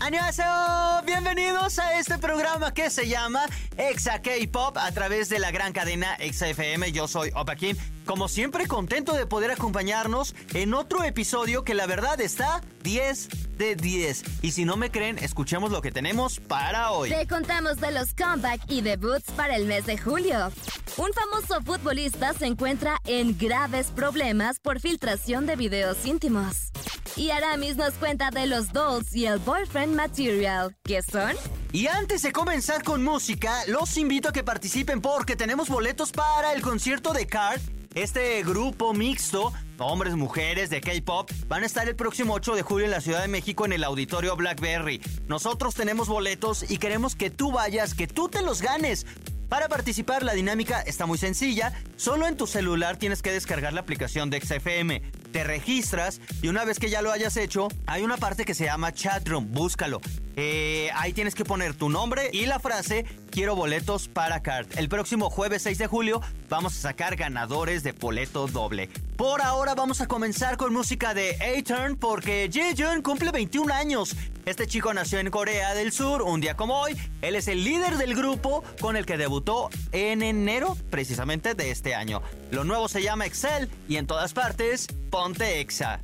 ¡Annyeonghaseyo! Bienvenidos a este programa que se llama Exa K-Pop a través de la gran cadena Exa FM. Yo soy Opa Kim. Como siempre, contento de poder acompañarnos en otro episodio que la verdad está 10 de 10. Y si no me creen, escuchemos lo que tenemos para hoy. Te contamos de los comeback y debuts para el mes de julio. Un famoso futbolista se encuentra en graves problemas por filtración de videos íntimos. Y Aramis nos cuenta de los dolls y el boyfriend material. ¿Qué son? Y antes de comenzar con música, los invito a que participen porque tenemos boletos para el concierto de Card. Este grupo mixto, hombres, mujeres de K-pop, van a estar el próximo 8 de julio en la Ciudad de México en el Auditorio Blackberry. Nosotros tenemos boletos y queremos que tú vayas, que tú te los ganes. Para participar, la dinámica está muy sencilla. Solo en tu celular tienes que descargar la aplicación de XFM. Te registras y una vez que ya lo hayas hecho, hay una parte que se llama Chatroom. Búscalo. Eh, ahí tienes que poner tu nombre y la frase Quiero boletos para Card. El próximo jueves 6 de julio vamos a sacar ganadores de boleto doble. Por ahora vamos a comenzar con música de A-Turn porque Jaejoon cumple 21 años. Este chico nació en Corea del Sur un día como hoy. Él es el líder del grupo con el que debutó en enero precisamente de este año. Lo nuevo se llama Excel y en todas partes, ponte Exa.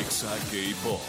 Exa K-Pop.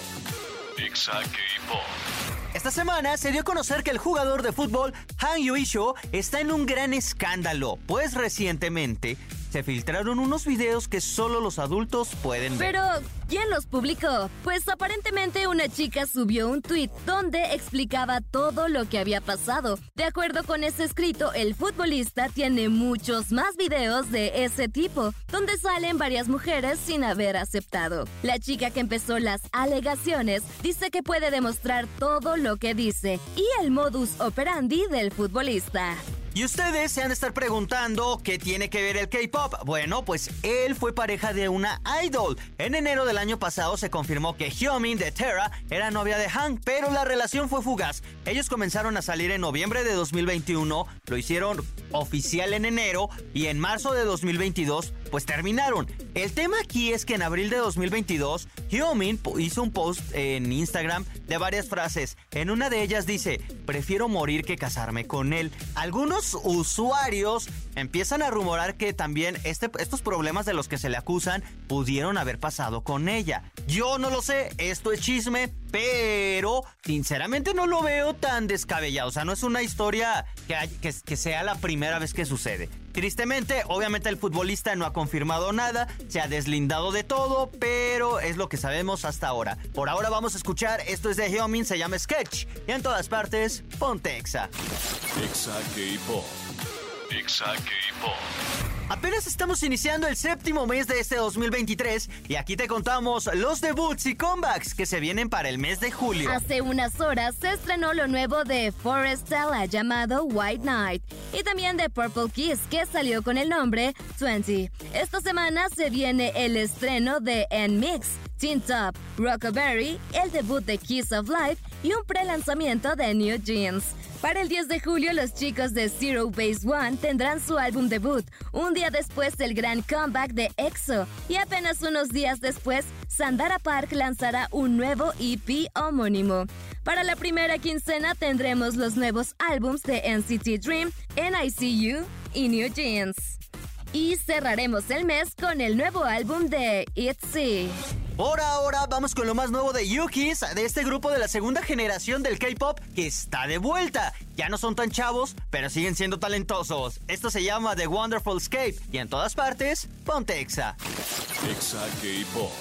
Exa K-Pop. Esta semana se dio a conocer que el jugador de fútbol Han Yuisho está en un gran escándalo, pues recientemente se filtraron unos videos que solo los adultos pueden ver. Pero, ¿quién los publicó? Pues aparentemente una chica subió un tweet donde explicaba todo lo que había pasado. De acuerdo con ese escrito, el futbolista tiene muchos más videos de ese tipo, donde salen varias mujeres sin haber aceptado. La chica que empezó las alegaciones dice que puede demostrar todo lo que dice y el modus operandi del futbolista. Y ustedes se han de estar preguntando qué tiene que ver el K-pop. Bueno, pues él fue pareja de una idol. En enero del año pasado se confirmó que Hyomin de Terra era novia de Han, pero la relación fue fugaz. Ellos comenzaron a salir en noviembre de 2021, lo hicieron oficial en enero y en marzo de 2022 pues terminaron. El tema aquí es que en abril de 2022 Hyomin hizo un post en Instagram de varias frases. En una de ellas dice, prefiero morir que casarme con él. Algunos usuarios empiezan a rumorar que también este, estos problemas de los que se le acusan pudieron haber pasado con ella. Yo no lo sé, esto es chisme, pero sinceramente no lo veo tan descabellado. O sea, no es una historia que, que, que sea la primera vez que sucede. Tristemente, obviamente el futbolista no ha confirmado nada, se ha deslindado de todo, pero es lo que sabemos hasta ahora. Por ahora vamos a escuchar, esto es de Hyomin, se llama Sketch, y en todas partes, ponte Exa. Exa K-Pop. Exa K-Pop. Apenas estamos iniciando el séptimo mes de este 2023 y aquí te contamos los debuts y comebacks que se vienen para el mes de julio. Hace unas horas se estrenó lo nuevo de Forestella llamado White Knight y también de Purple Kiss que salió con el nombre 20. Esta semana se viene el estreno de N-Mix, Teen Top, Rockaberry, el debut de Kiss of Life y un pre-lanzamiento de New Jeans. Para el 10 de julio, los chicos de Zero Base One tendrán su álbum debut, un día después del gran comeback de EXO, y apenas unos días después, Sandara Park lanzará un nuevo EP homónimo. Para la primera quincena tendremos los nuevos álbums de NCT Dream, NICU y New Jeans. Y cerraremos el mes con el nuevo álbum de ITZY. Por ahora vamos con lo más nuevo de Yukis, de este grupo de la segunda generación del K-pop que está de vuelta. Ya no son tan chavos, pero siguen siendo talentosos. Esto se llama The Wonderful Escape y en todas partes, ponte Exa. Exa K-Pop.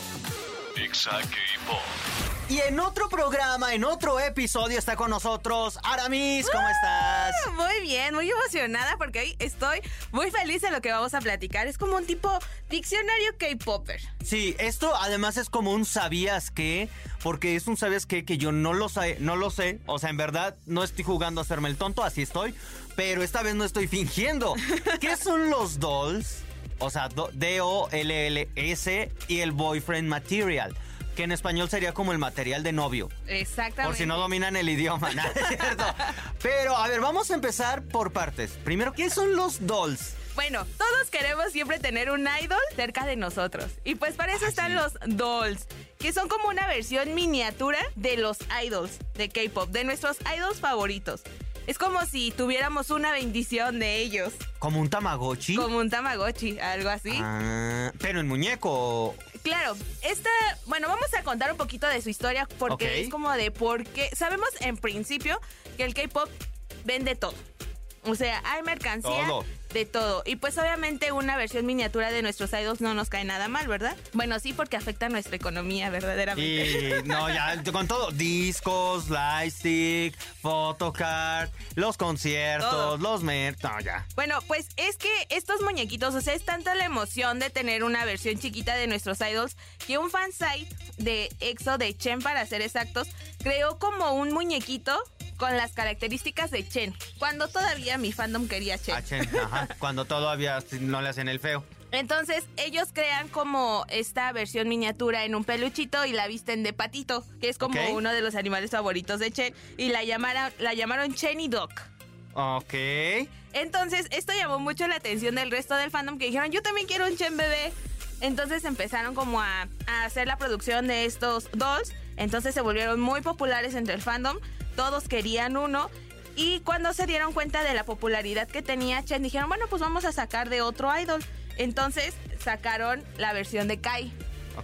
Exa K-Pop. Y en otro programa, en otro episodio está con nosotros Aramis, ¿cómo estás? Muy bien, muy emocionada porque hoy estoy muy feliz de lo que vamos a platicar. Es como un tipo diccionario K-Popper. Sí, esto además es como un sabías qué, porque es un sabías qué que yo no lo sé, no lo sé. O sea, en verdad no estoy jugando a hacerme el tonto, así estoy. Pero esta vez no estoy fingiendo. ¿Qué son los dolls? o sea, do- D-O-L-L-S y el boyfriend material, que en español sería como el material de novio. Exactamente. Por si no dominan el idioma, ¿no? es cierto. Pero, a ver, vamos a empezar por partes. Primero, ¿qué son los dolls? Bueno, todos queremos siempre tener un idol cerca de nosotros. Y pues para eso están los dolls, que son como una versión miniatura de los idols de K-pop, de nuestros idols favoritos. Es como si tuviéramos una bendición de ellos, ¿Como un tamagotchi? como un Tamagotchi, algo así. Ah, pero en muñeco. Claro, esta, bueno, vamos a contar un poquito de su historia porque es como de por qué. Sabemos en principio que el K-pop vende todo. O sea, hay mercancía Todo. De todo. Y pues obviamente una versión miniatura de nuestros idols no nos cae nada mal, ¿verdad? Bueno, sí, porque afecta a nuestra economía, verdaderamente. Y no, ya con todo. Discos, lightstick, photocard, los conciertos, Todo. los mer... No, ya. Bueno, pues es que estos muñequitos, o sea, es tanta la emoción de tener una versión chiquita de nuestros idols que un fansite de EXO, de Chen para ser exactos, creó como un muñequito con las características de Chen, cuando todavía mi fandom quería Chen. Ah, chen, ajá, cuando todavía no le hacen el feo. Entonces, ellos crean como esta versión miniatura en un peluchito y la visten de patito, que es como uno de los animales favoritos de Chen, y la llamaron, la llamaron Chen y Doc. Ok. Entonces, esto llamó mucho la atención del resto del fandom que dijeron, yo también quiero un Chen bebé. Entonces empezaron como a, a hacer la producción de estos dolls. Entonces se volvieron muy populares entre el fandom. Todos querían uno. Y cuando se dieron cuenta de la popularidad que tenía Chen, dijeron, bueno, pues vamos a sacar de otro idol. Entonces sacaron la versión de Kai,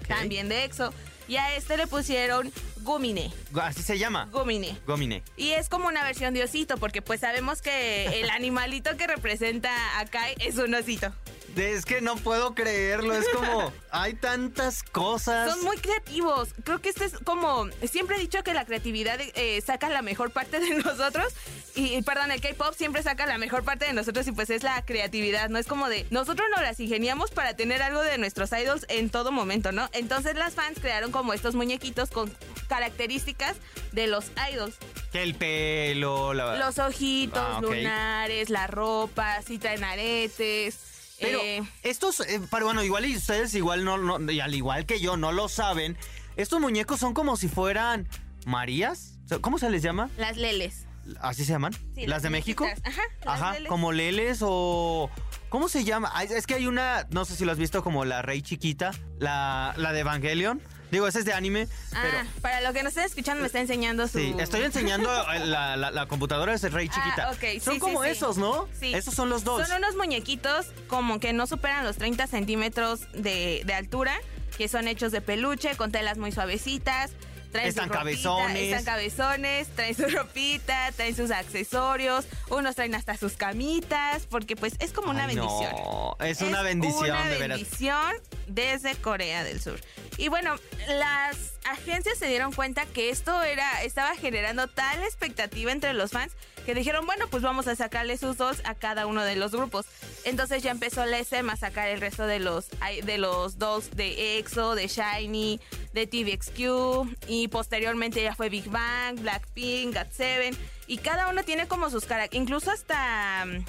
también de EXO. Y a este le pusieron Gumine. Así se llama. Gumine. Gomine. Y es como una versión de osito, porque pues sabemos que el animalito que representa a Kai es un osito. Es que no puedo creerlo. Es como. Hay tantas cosas. Son muy creativos. Creo que este es como. Siempre he dicho que la creatividad eh, saca la mejor parte de nosotros. Y, perdón, el K-pop siempre saca la mejor parte de nosotros y pues es la creatividad, ¿no? Es como de. Nosotros nos las ingeniamos para tener algo de nuestros idols en todo momento, ¿no? Entonces las fans crearon como estos muñequitos con características de los idols. Que el pelo, la... Los ojitos, Ah, lunares, la ropa, si traen aretes. Pero eh, estos, eh, pero bueno, igual y ustedes igual no, no, y al igual que yo, no lo saben. Estos muñecos son como si fueran Marías. ¿Cómo se les llama? las leles. ¿Así se llaman? Sí, ¿Las de México? Ajá, Ajá, leles. como leles o... ¿Cómo se llama? Es que hay una, no sé si lo has visto como la Rey Chiquita, la, la de Evangelion. Digo, ese es de anime, pero... Ah, para lo que nos estén escuchando me está enseñando su... Sí, estoy enseñando la, la- la computadora de Rey Ah, Chiquita. sí, Son sí, como sí. esos, ¿no? Sí. Esos son los dos. Son unos muñequitos como que no superan los 30 centímetros de, de altura, que son hechos de peluche, con telas muy suavecitas. Traen Están su ropita, cabezones. Están cabezones, traen su ropita, traen sus accesorios, unos traen hasta sus camitas, porque pues es como una Ay, bendición. No, es una bendición, una de veras. bendición desde Corea del Sur. Y bueno, las agencias se dieron cuenta que esto era estaba generando tal expectativa entre los fans que dijeron, bueno, pues vamos a sacarle sus dolls a cada uno de los grupos. Entonces ya empezó la SM a sacar el resto de los de los dolls de EXO, de Shiny, de TVXQ y posteriormente ya fue Big Bang, Blackpink, GOT7 y cada uno tiene como sus características, incluso hasta mm,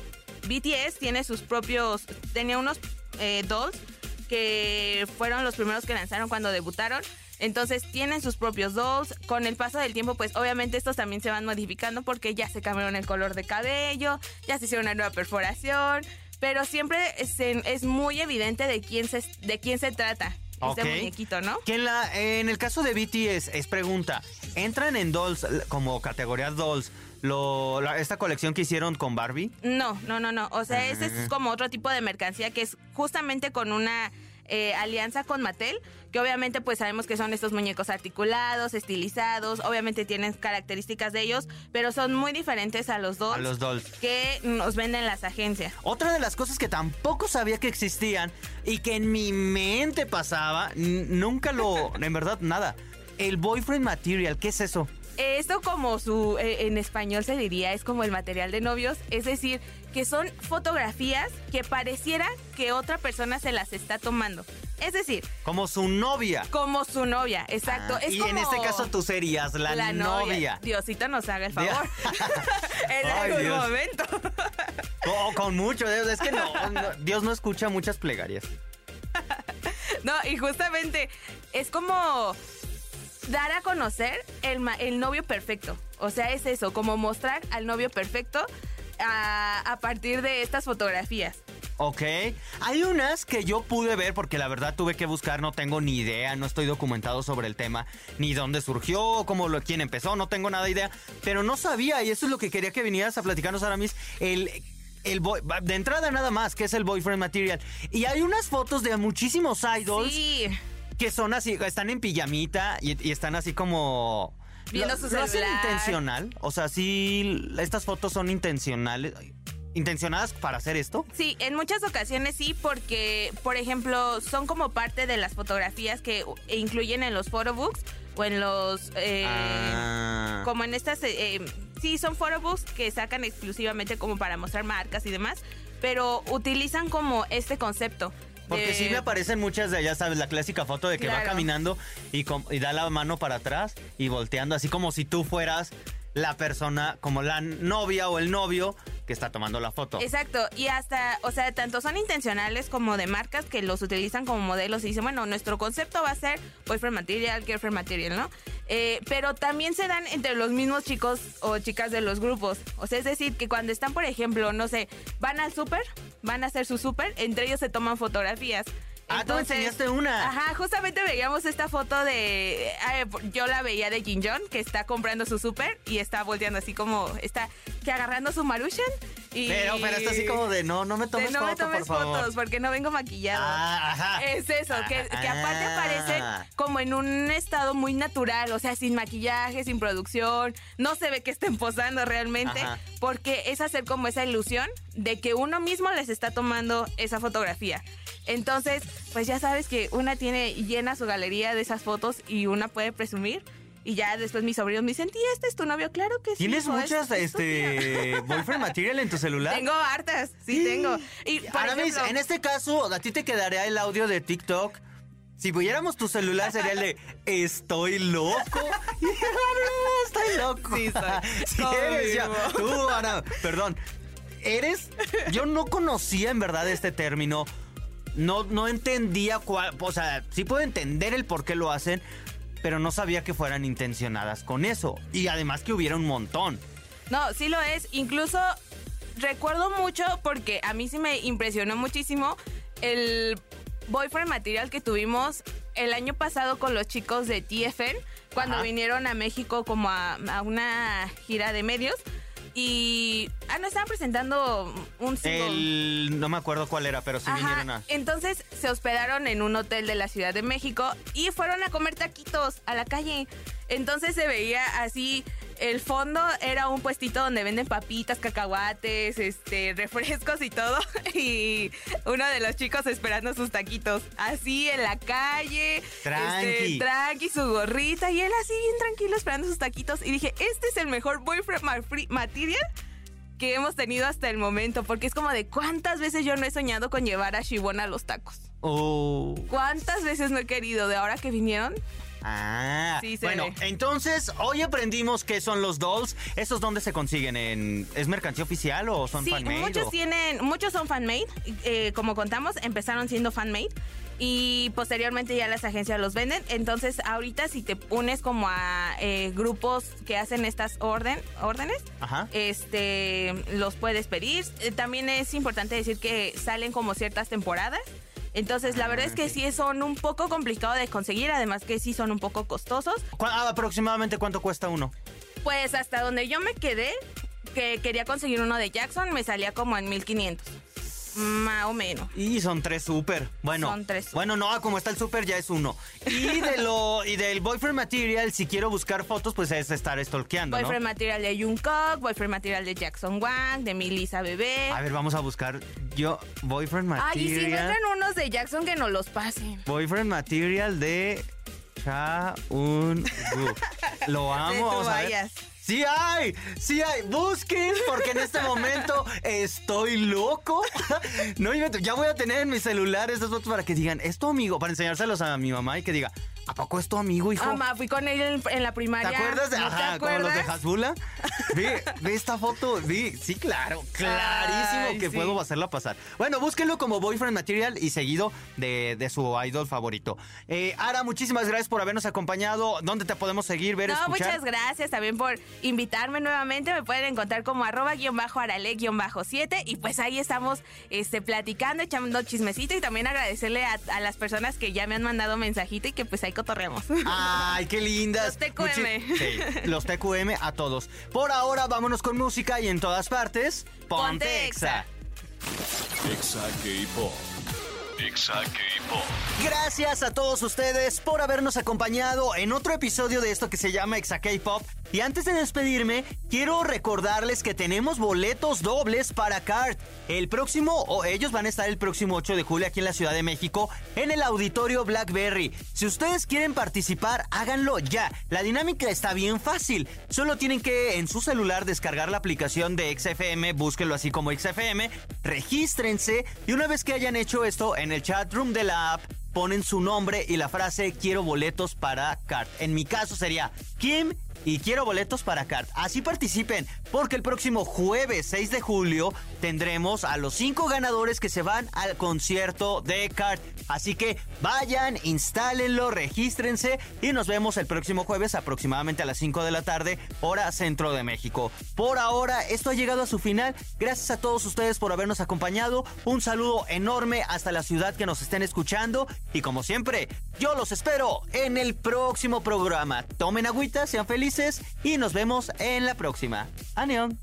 BTS tiene sus propios, tenía unos eh, dolls que fueron los primeros que lanzaron cuando debutaron. Entonces tienen sus propios dolls. Con el paso del tiempo, pues obviamente estos también se van modificando porque ya se cambiaron el color de cabello, ya se hicieron una nueva perforación. Pero siempre es, es muy evidente de quién se, de quién se trata Ok. este muñequito, ¿no? Que en, la, en el caso de BTS, es pregunta, ¿entran en Dolls l- como categoría Dolls lo, la- esta colección que hicieron con Barbie? No, no, no, no. O sea, ese Ah. es como otro tipo de mercancía que es justamente con una eh, alianza con Mattel, que obviamente pues sabemos que son estos muñecos articulados, estilizados, obviamente tienen características de ellos, pero son muy diferentes a los dos A los Dolls. que nos venden las agencias. Otra de las cosas que tampoco sabía que existían y que en mi mente pasaba, nunca lo, en verdad, nada. El boyfriend material, ¿qué es eso? Eh, Esto como su eh, en español se diría es como el material de novios, es decir, que son fotografías que pareciera que otra persona se las está tomando. Es decir, Como su novia. como su novia, exacto. Ah, es y como en este caso tú serías la, novia. Diosito nos haga el favor. en Ay, algún Dios. momento. Oh, con mucho, es que no, no, Dios no escucha muchas plegarias. No, y justamente es como dar a conocer el, el novio perfecto. O sea, es eso, como mostrar al novio perfecto a, a partir de estas fotografías. Ok. Hay unas que yo pude ver porque la verdad tuve que buscar, no tengo ni idea, no estoy documentado sobre el tema, ni dónde surgió, cómo lo, quién empezó, no tengo nada de idea, pero no sabía y eso es lo que quería que vinieras a platicarnos ahora mismo. El, el boy- de entrada nada más, que es el boyfriend material. Y hay unas fotos de muchísimos idols Sí. Que son así, están en pijamita y, y están así como... Viendo ¿Lo- su lo hacen celular. intencional? O sea, sí, estas fotos son intencionales, intencionadas para hacer esto. Sí, en muchas ocasiones sí, porque, por ejemplo, son como parte de las fotografías que u- incluyen en los photobooks o en los... eh, Ah. Como en estas... eh, eh, sí, son photobooks que sacan exclusivamente como para mostrar marcas y demás, pero utilizan como este concepto. Porque sí me aparecen muchas de allá, ¿sabes? La clásica foto de que va caminando y, y da la mano para atrás y volteando, así como si tú fueras la persona, como la novia o el novio que está tomando la foto. Exacto, y hasta, o sea, tanto son intencionales como de marcas que los utilizan como modelos y dicen, bueno, nuestro concepto va a ser boyfriend material, girlfriend material, ¿no? Eh, pero también se dan entre los mismos chicos o chicas de los grupos. O sea, es decir, que cuando están, por ejemplo, no sé, van al súper, van a hacer su súper, entre ellos se toman fotografías. Ah, tú me enseñaste una. Ajá, justamente veíamos esta foto de. eh, yo la veía de Jin Jon, que está comprando su súper y está volteando así como. Está que agarrando su Maruchan. Y, Pero, pero está así como de, no, no me de, tomes no me tomes por favor. fotos porque no vengo maquillado. Ah. Es eso, que, que aparte Ah. aparecen como en un estado muy natural, o sea, sin maquillaje, sin producción, no se ve que estén posando realmente, Ajá. porque es hacer como esa ilusión de que uno mismo les está tomando esa fotografía. Entonces, pues ya sabes que una tiene llena su galería de esas fotos y una puede presumir. Y ya después mis sobrinos me dicen, tía, este es tu novio, claro que sí. ¿Tienes hijo, muchas es- es tu tía". este, boyfriend material en tu celular? Tengo hartas, sí tengo. Y Aramis, ejemplo, en este caso, a ti te quedaría el audio de TikTok. Si pudiéramos tu celular, sería el de Estoy loco. Estoy loco. Sí, soy. Sí eres ya. Confirmo. Tú, Ana, perdón. Eres. Yo no conocía en verdad este término. No, no entendía cuál. O sea, sí puedo entender el por qué lo hacen, pero no sabía que fueran intencionadas con eso. Y además que hubiera un montón. No, sí lo es. Incluso recuerdo mucho porque a mí sí me impresionó muchísimo el boyfriend material que tuvimos el año pasado con los chicos de TFN cuando Ajá. vinieron a México como a, a una gira de medios. Y. Ah, no, estaban presentando un single. El. No me acuerdo cuál era, pero sí Ajá, vinieron a. Entonces se hospedaron en un hotel de la Ciudad de México y fueron a comer taquitos a la calle. Entonces se veía así, el fondo era un puestito donde venden papitas, cacahuates, este, refrescos y todo. Y uno de los chicos esperando sus taquitos, así en la calle. Tranqui. este, tranqui, su gorrita. Y él así bien tranquilo esperando sus taquitos. Y dije, este es el mejor boyfriend material que hemos tenido hasta el momento, porque es como de cuántas veces yo no he soñado con llevar a Shibon a los tacos. Oh. ¿Cuántas veces no he querido de ahora que vinieron? Ah, Sí, se bueno, ve. entonces hoy aprendimos qué son los dolls. ¿Esos dónde se consiguen? ¿En, ¿Es mercancía oficial o son sí, fan-made? muchos o- tienen, muchos son fan-made, eh, como contamos, empezaron siendo fan-made y posteriormente ya las agencias los venden. Entonces, ahorita si te unes como a eh, grupos que hacen estas orden, órdenes, Ajá. este, los puedes pedir. Eh, También es importante decir que salen como ciertas temporadas. Entonces, la Ah, verdad es que sí son un poco complicados de conseguir, además que sí son un poco costosos. ¿Cu- ah, aproximadamente cuánto cuesta uno? Pues hasta donde yo me quedé, que quería conseguir uno de Jackson, me salía como en 1500. Más o menos. Y son tres super. Bueno, Son tres super. bueno, no, como está el super ya es uno. Y de lo y del boyfriend material, si quiero buscar fotos, pues es estar stalkeando, ¿no? Boyfriend material de Jungkook, boyfriend material de Jackson Wang, de Melissa Bebé. A ver, vamos a buscar yo boyfriend material. Ay, y si encuentran unos de Jackson que nos los pasen. Boyfriend material de Chaun Lo amo, vamos a ver. Sí hay, sí hay. Busquen, porque en este momento estoy loco. No, ya voy a tener en mi celular esas fotos para que digan, es tu amigo, para enseñárselos a mi mamá y que diga, ¿A poco es tu amigo, hijo? Mamá, fui con él en, en la primaria. ¿Te acuerdas de ¿No ajá, te como los de acuerdas? Hasbula? Ve, ve esta foto. Ve, sí, claro, clarísimo Ay, que sí. puedo hacerla pasar. Bueno, búsquenlo como Boyfriend Material y seguido de, de su idol favorito. Eh, Ara, muchísimas gracias por habernos acompañado. ¿Dónde te podemos seguir, ver, No, escuchar? muchas gracias también por invitarme nuevamente. Me pueden encontrar como arroba guion bajo arale guion bajo 7 y pues ahí estamos este, platicando, echando chismecito y también agradecerle a, a las personas que ya me han mandado mensajito y que pues ahí. Ay, qué lindas. Los TQM. Muchi- sí, los TQM a todos. Por ahora, vámonos con música y en todas partes, ponte Ponte exa. Exa. Exa K-Pop. Exa. Gracias a todos ustedes por habernos acompañado en otro episodio de esto que se llama Exa K-Pop. Y antes de despedirme, quiero recordarles que tenemos boletos dobles para CART. El próximo, o ellos van a estar el próximo 8 de julio aquí en la Ciudad de México, en el auditorio Blackberry. Si ustedes quieren participar, háganlo ya. La dinámica está bien fácil. Solo tienen que en su celular descargar la aplicación de XFM, búsquenlo así como XFM, regístrense y una vez que hayan hecho esto en el chat room de la app, ponen su nombre y la frase quiero boletos para CART. En mi caso sería Kim y quiero boletos para CART. Así participen, porque el próximo jueves 6 de julio tendremos a los cinco ganadores que se van al concierto de CART. Así que vayan, instálenlo, regístrense y nos vemos el próximo jueves aproximadamente a las 5 de la tarde, hora centro de México. Por ahora, esto ha llegado a su final. Gracias a todos ustedes por habernos acompañado. Un saludo enorme hasta la ciudad que nos estén escuchando. Y como siempre, yo los espero en el próximo programa. Tomen agüita, sean felices y nos vemos en la próxima. Anión.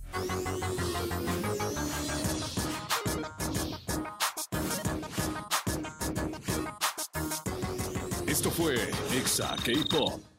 Esto fue Exa K-Pop.